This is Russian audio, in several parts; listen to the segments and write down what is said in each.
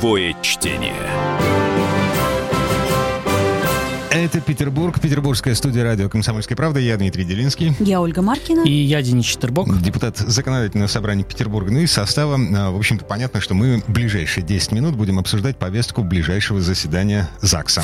Живое чтение. Это Петербург, петербургская студия радио «Комсомольская правда». Я Дмитрий Делинский. Я Ольга Маркина. И я Денис Четербок. Депутат законодательного собрания Петербурга. Ну и состава, а, в общем-то, понятно, что мы в ближайшие 10 минут будем обсуждать повестку ближайшего заседания ЗАГСа.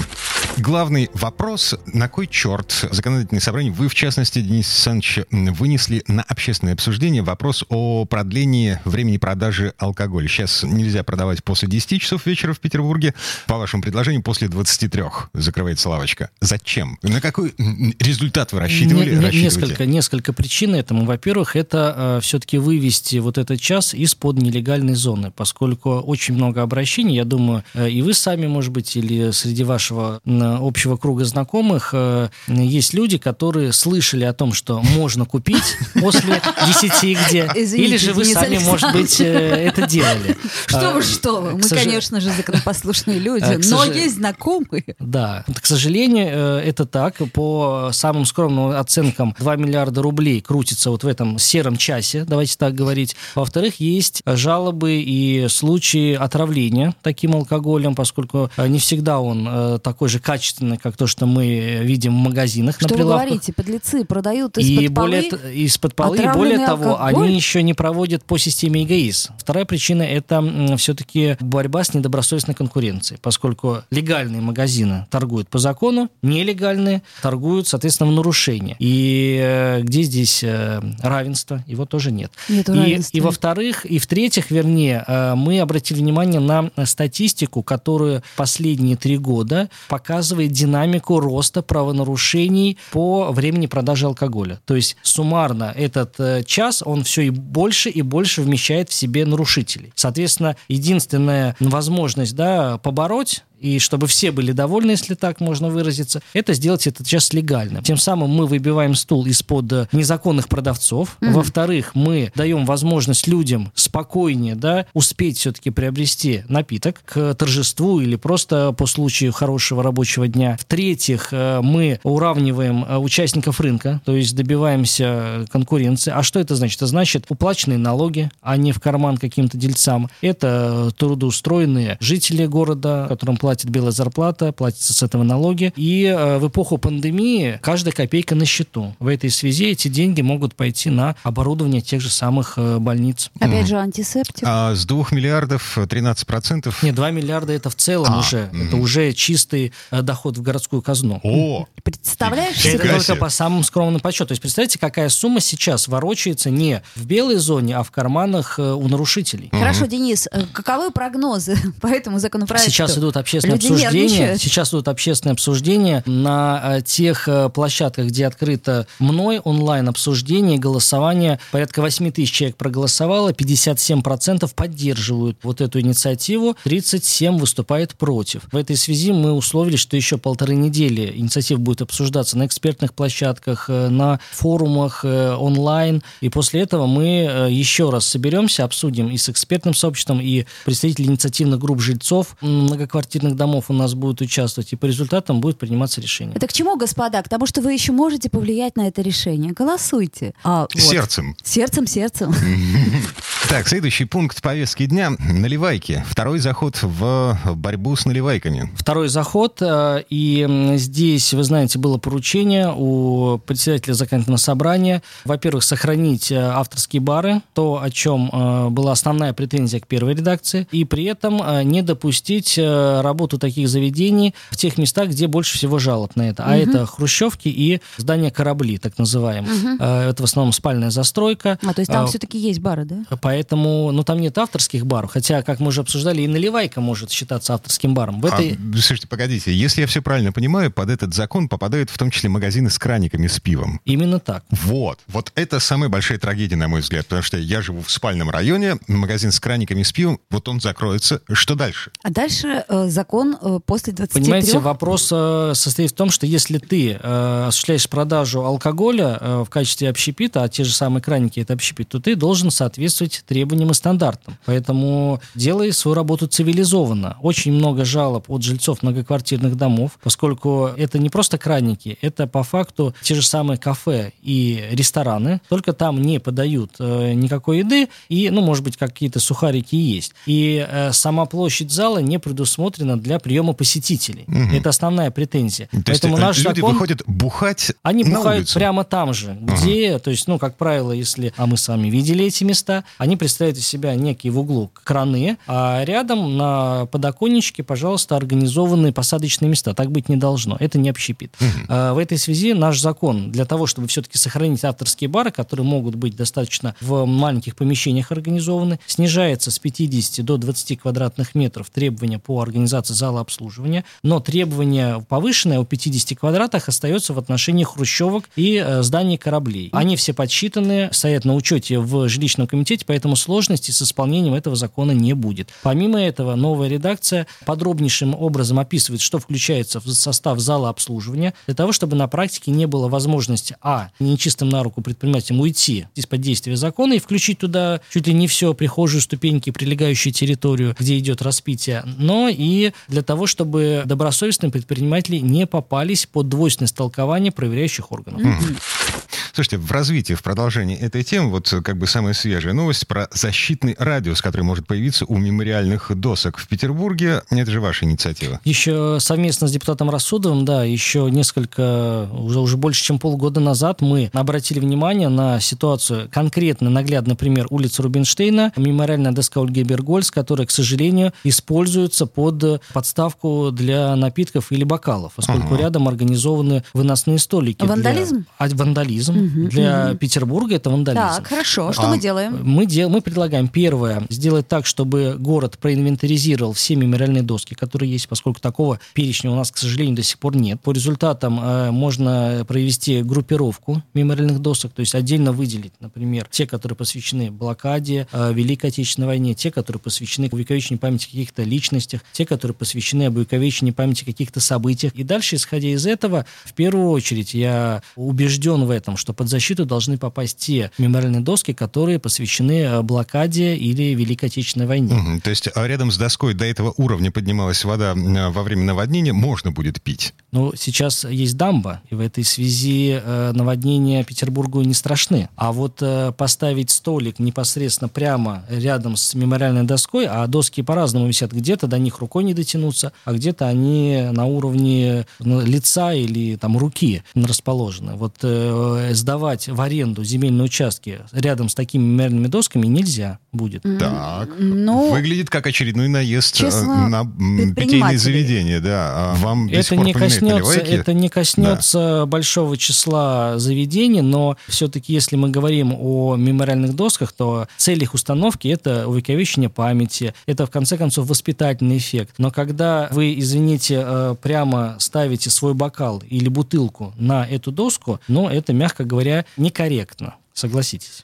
Главный вопрос, на кой черт законодательное собрание, вы, в частности, Денис Александрович, вынесли на общественное обсуждение вопрос о продлении времени продажи алкоголя. Сейчас нельзя продавать после 10 часов вечера в Петербурге. По вашему предложению, после 23 закрывается лавочка Зачем? На какой результат вы рассчитывали? Не, не, несколько, несколько причин этому. Во-первых, это э, все-таки вывести вот этот час из-под нелегальной зоны, поскольку очень много обращений, я думаю, э, и вы сами, может быть, или среди вашего э, общего круга знакомых э, есть люди, которые слышали о том, что можно купить после 10 где, или же вы сами, может быть, э, это делали. Что вы, что вы, мы, конечно же, законопослушные люди, но есть знакомые. Да, к сожалению, сожалению, э, это так. По самым скромным оценкам 2 миллиарда рублей крутится вот в этом сером часе, давайте так говорить. Во-вторых, есть жалобы и случаи отравления таким алкоголем, поскольку э, не всегда он э, такой же качественный, как то, что мы видим в магазинах что на прилавках. вы говорите, подлецы продают из-под и полы? Более, из-под полы, и более того, они еще не проводят по системе ЕГАИС. Вторая причина – это все-таки борьба с недобросовестной конкуренцией, поскольку легальные магазины торгуют по закону, нелегальные торгуют, соответственно, в нарушение. И э, где здесь э, равенство? Его тоже нет. Нет и, и во-вторых, и в-третьих, вернее, э, мы обратили внимание на статистику, которую последние три года показывает динамику роста правонарушений по времени продажи алкоголя. То есть суммарно этот час, он все и больше и больше вмещает в себе нарушителей. Соответственно, единственная возможность да, побороть и чтобы все были довольны, если так можно выразиться, это сделать этот час легальным. Тем самым мы выбиваем стул из-под э, незаконных продавцов. Mm-hmm. Во-вторых, мы даем возможность людям спокойнее да, успеть все-таки приобрести напиток к торжеству или просто по случаю хорошего рабочего дня. В-третьих, э, мы уравниваем э, участников рынка, то есть добиваемся конкуренции. А что это значит? Это значит уплаченные налоги, а не в карман каким-то дельцам. Это трудоустроенные жители города, которым платит белая зарплата, платятся с этого налоги. И э, в эпоху пандемии каждая копейка на счету. В этой связи эти деньги могут пойти на оборудование тех же самых э, больниц. Опять же, антисептик. А с 2 миллиардов 13 процентов? Нет, 2 миллиарда это в целом а, уже. Угу. Это уже чистый э, доход в городскую казну. О! Представляешь? Это только по самым скромным подсчетам. То есть представляете, какая сумма сейчас ворочается не в белой зоне, а в карманах у нарушителей. Хорошо, Денис, каковы прогнозы по этому законопроекту? Сейчас идут общественные общественное Люди обсуждение. Сейчас идут общественное обсуждение на э, тех э, площадках, где открыто мной онлайн обсуждение, голосование. Порядка 8 тысяч человек проголосовало, 57% поддерживают вот эту инициативу, 37 выступает против. В этой связи мы условили, что еще полторы недели инициатива будет обсуждаться на экспертных площадках, э, на форумах онлайн. И после этого мы еще раз соберемся, обсудим и с экспертным сообществом, и представители инициативных групп жильцов многоквартирных общественных домов у нас будут участвовать, и по результатам будет приниматься решение. Это к чему, господа? К тому, что вы еще можете повлиять на это решение. Голосуйте. А, вот. Сердцем. Сердцем, сердцем. Так, следующий пункт повестки дня – наливайки. Второй заход в борьбу с наливайками. Второй заход, э, и здесь, вы знаете, было поручение у председателя законодательного собрания, во-первых, сохранить э, авторские бары, то, о чем э, была основная претензия к первой редакции, и при этом не допустить работу таких заведений в тех местах, где больше всего жалоб на это. А угу. это хрущевки и здания корабли, так называемые. Угу. Это в основном спальная застройка. А, то есть там а, все-таки есть бары, да? Поэтому, ну, там нет авторских баров. Хотя, как мы уже обсуждали, и наливайка может считаться авторским баром. В этой... а, слушайте, погодите. Если я все правильно понимаю, под этот закон попадают в том числе магазины с краниками с пивом. Именно так. Вот. Вот это самая большая трагедия, на мой взгляд. Потому что я живу в спальном районе, магазин с краниками с пивом, вот он закроется. Что дальше? А дальше э, закон э, после 23 Понимаете, вопрос э, состоит в том, что если ты э, осуществляешь продажу алкоголя в качестве общепита, а те же самые краники это общепит, то ты должен соответствовать требованиям и стандартам. Поэтому делай свою работу цивилизованно. Очень много жалоб от жильцов многоквартирных домов, поскольку это не просто краники, это по факту те же самые кафе и рестораны, только там не подают э, никакой еды, и, ну, может быть, какие-то сухарики есть. И э, сама площадь зала не предусмотрена для приема посетителей. Угу. Это основная претензия. То Поэтому есть, наш люди закон, выходят бухать Они на бухают улицу. прямо там же, где, угу. то есть, ну, как правило, если, а мы с вами видели эти места, они представляют из себя некие в углу краны, а рядом на подоконничке, пожалуйста, организованные посадочные места. Так быть не должно. Это не общепит. Угу. А, в этой связи наш закон для того, чтобы все-таки сохранить авторские бары, которые могут быть достаточно в маленьких помещениях организованы, снижается с 50 до 20 квадратных метров требования по организации зала обслуживания, но требование повышенное о 50 квадратах остается в отношении хрущевок и э, зданий кораблей. Они все подсчитаны, стоят на учете в жилищном комитете, поэтому сложности с исполнением этого закона не будет. Помимо этого, новая редакция подробнейшим образом описывает, что включается в состав зала обслуживания, для того, чтобы на практике не было возможности, а, нечистым на руку предпринимателям уйти из-под действия закона и включить туда чуть ли не все, прихожую, ступеньки, прилегающую территорию, где идет распитие, но и для того, чтобы добросовестные предприниматели не попались под двойственное толкование проверяющих органов. Mm-hmm. Слушайте, в развитии, в продолжении этой темы, вот как бы самая свежая новость про защитный радиус, который может появиться у мемориальных досок в Петербурге. Это же ваша инициатива. Еще совместно с депутатом Рассудовым, да, еще несколько, уже, уже больше, чем полгода назад мы обратили внимание на ситуацию, конкретно наглядный пример улицы Рубинштейна, мемориальная доска Ольги Бергольц, которая, к сожалению, используется под подставку для напитков или бокалов, поскольку ага. рядом организованы выносные столики. Вандализм? Для... А, вандализм. Угу, Для угу. Петербурга это вандализм. Так, хорошо. Что а, мы делаем? Мы, дел, мы предлагаем, первое, сделать так, чтобы город проинвентаризировал все мемориальные доски, которые есть, поскольку такого перечня у нас, к сожалению, до сих пор нет. По результатам э, можно провести группировку мемориальных досок, то есть отдельно выделить, например, те, которые посвящены блокаде, э, Великой Отечественной войне, те, которые посвящены увековечению памяти каких-то личностях, те, которые посвящены увековечению памяти каких-то событиях. И дальше, исходя из этого, в первую очередь, я убежден в этом, что под защиту должны попасть те мемориальные доски, которые посвящены э, блокаде или Великой Отечественной войне. Угу, то есть а рядом с доской до этого уровня поднималась вода э, во время наводнения, можно будет пить? Ну, сейчас есть дамба, и в этой связи э, наводнения Петербургу не страшны. А вот поставить столик непосредственно прямо рядом с мемориальной доской, а доски по-разному висят, где-то до них рукой не дотянуться, а где-то они на уровне лица или там руки расположены. Вот э, сдавать в аренду земельные участки рядом с такими мемориальными досками нельзя будет. Так, ну, выглядит как очередной наезд э, честно, на питейные заведения, да. А вам это не коснется, это не коснется да. большого числа заведений, но все-таки, если мы говорим о мемориальных досках, то цель их установки это увековечение памяти, это в конце концов воспитательный эффект. Но когда вы, извините, э, прямо ставите свой бокал или бутылку на эту доску, ну это, мягко говоря, некорректно. Согласитесь.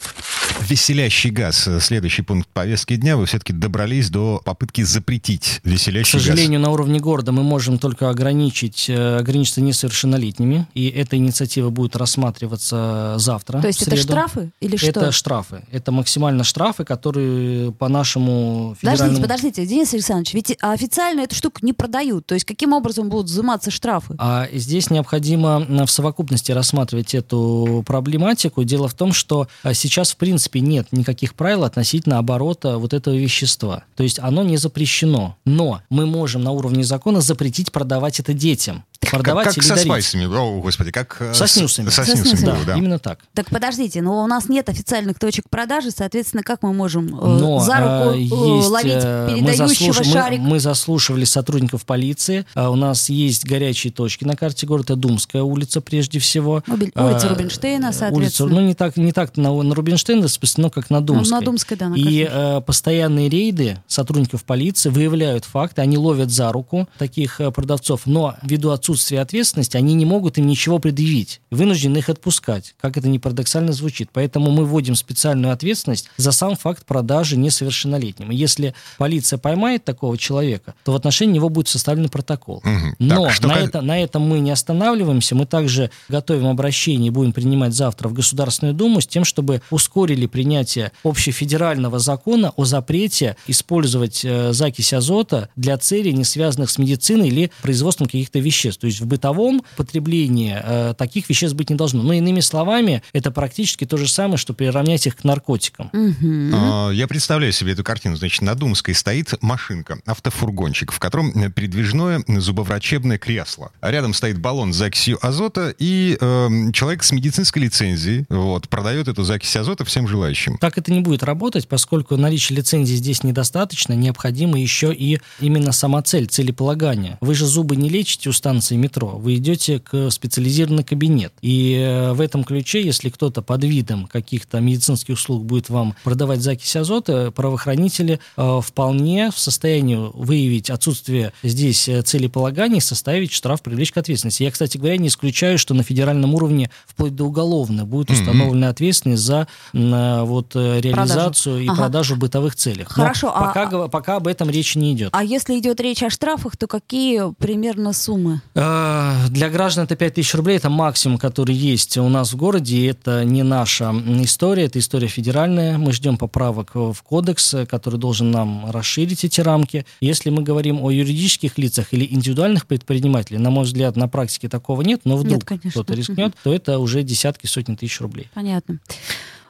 Веселящий газ. Следующий пункт повестки дня. Вы все-таки добрались до попытки запретить веселящий газ. К сожалению, газ. на уровне города мы можем только ограничить, э, ограничиться несовершеннолетними. И эта инициатива будет рассматриваться завтра. То есть это штрафы или что? Это штрафы. Это максимально штрафы, которые по нашему федеральному... Подождите, подождите, Денис Александрович, ведь официально эту штуку не продают. То есть каким образом будут взиматься штрафы? А здесь необходимо в совокупности рассматривать эту проблематику. Дело в том, что а, сейчас, в принципе, нет никаких правил относительно оборота вот этого вещества. То есть оно не запрещено. Но мы можем на уровне закона запретить продавать это детям продавать как, как или со дарить. спайсами, о, господи, как... Э, со снюсами. Со, со снюсами, да, да. Именно так. Так подождите, но у нас нет официальных точек продажи, соответственно, как мы можем э, но, за руку э, есть, ловить передающего мы шарик? Мы, мы заслушивали сотрудников полиции. У нас есть горячие точки на карте города. Это Думская улица, прежде всего. Улица Рубинштейна, соответственно. Улица, ну, не так, не так на, на Рубинштейна, но как на Думской. Ну, на Думской, да. На И э, постоянные рейды сотрудников полиции выявляют факты, они ловят за руку таких продавцов, но ввиду отсутствия отсутствия ответственности они не могут им ничего предъявить. Вынуждены их отпускать, как это не парадоксально звучит. Поэтому мы вводим специальную ответственность за сам факт продажи несовершеннолетним. И если полиция поймает такого человека, то в отношении него будет составлен протокол. Угу. Но так, что на, это, на этом мы не останавливаемся. Мы также готовим обращение и будем принимать завтра в Государственную Думу с тем, чтобы ускорили принятие общефедерального закона о запрете использовать э, закись азота для целей, не связанных с медициной или производством каких-то веществ. То есть в бытовом потреблении э, таких веществ быть не должно. Но иными словами, это практически то же самое, что приравнять их к наркотикам. Угу. А, я представляю себе эту картину. Значит, на Думской стоит машинка, автофургончик, в котором передвижное зубоврачебное кресло. А рядом стоит баллон с закисью азота, и э, человек с медицинской лицензией вот, продает эту закись азота всем желающим. Так это не будет работать, поскольку наличие лицензии здесь недостаточно, необходимо еще и именно сама цель, целеполагание. Вы же зубы не лечите у станции метро, вы идете к специализированный кабинет. И э, в этом ключе, если кто-то под видом каких-то медицинских услуг будет вам продавать закись азота, правоохранители э, вполне в состоянии выявить отсутствие здесь э, целеполагания и составить штраф, привлечь к ответственности. Я, кстати говоря, не исключаю, что на федеральном уровне вплоть до уголовно будет установлена mm-hmm. ответственность за вот реализацию продажу. и ага. продажу в бытовых целях. Хорошо. Но пока, а, пока об этом речи не идет. А если идет речь о штрафах, то какие примерно суммы? Для граждан это 5 тысяч рублей, это максимум, который есть у нас в городе. Это не наша история, это история федеральная. Мы ждем поправок в кодекс, который должен нам расширить эти рамки. Если мы говорим о юридических лицах или индивидуальных предпринимателей, на мой взгляд, на практике такого нет, но вдруг кто-то рискнет, то это уже десятки, сотни тысяч рублей. Понятно.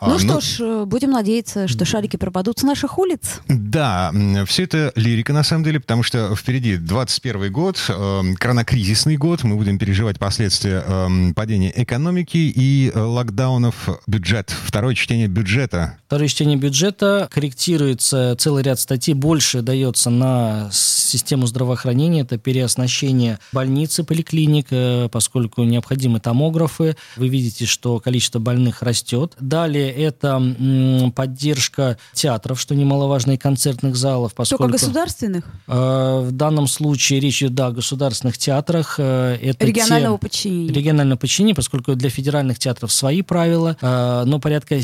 Ну а, что ну... ж, э, будем надеяться, что шарики пропадут с наших улиц. Да, все это лирика на самом деле, потому что впереди 21 год, э, коронакризисный год, мы будем переживать последствия э, падения экономики и э, локдаунов. Бюджет, второе чтение бюджета. Второе чтение бюджета корректируется целый ряд статей, больше дается на систему здравоохранения, это переоснащение больницы, поликлиник, э, поскольку необходимы томографы. Вы видите, что количество больных растет. Далее это поддержка театров, что немаловажно, и концертных залов. Поскольку, Только государственных? Э, в данном случае речь идет, да, о государственных театрах. Э, это регионального те, подчинения. Регионального подчинения, поскольку для федеральных театров свои правила, э, но порядка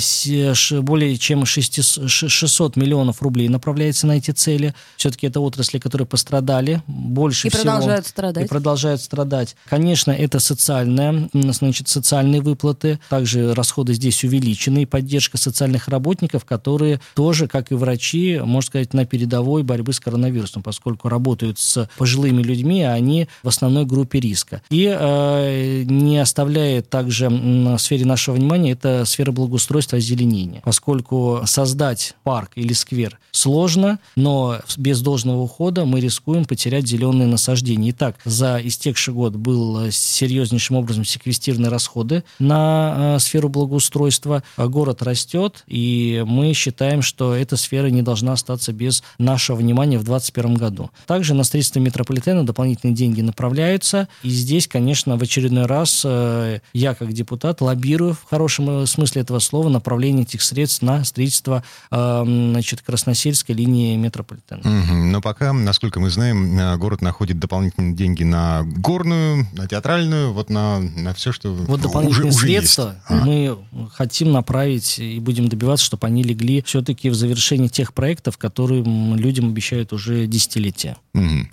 более чем 600 миллионов рублей направляется на эти цели. Все-таки это отрасли, которые пострадали больше и всего. И продолжают страдать. И продолжают страдать. Конечно, это социальное, значит, социальные выплаты. Также расходы здесь увеличены поддержка социальных работников, которые тоже, как и врачи, можно сказать, на передовой борьбы с коронавирусом, поскольку работают с пожилыми людьми, а они в основной группе риска. И э, не оставляет также в сфере нашего внимания это сфера благоустройства и озеленения, поскольку создать парк или сквер сложно, но без должного ухода мы рискуем потерять зеленые насаждения. Итак, за истекший год был серьезнейшим образом секвестированы расходы на э, сферу благоустройства. Город город растет, и мы считаем, что эта сфера не должна остаться без нашего внимания в 2021 году. Также на строительство метрополитена дополнительные деньги направляются, и здесь, конечно, в очередной раз э, я, как депутат, лоббирую в хорошем смысле этого слова направление этих средств на строительство э, значит, Красносельской линии метрополитена. Угу. Но пока, насколько мы знаем, э, город находит дополнительные деньги на горную, на театральную, вот на, на все, что вот дополнительные уже, средства уже есть. мы а. хотим направить ставить и будем добиваться, чтобы они легли все-таки в завершении тех проектов, которые людям обещают уже десятилетия. Угу.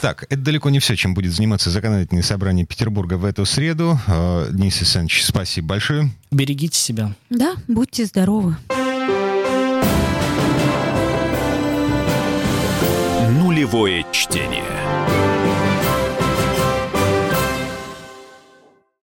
Так, это далеко не все, чем будет заниматься законодательное собрание Петербурга в эту среду. Э, Денис Александрович, спасибо большое. Берегите себя. Да, будьте здоровы. Нулевое чтение.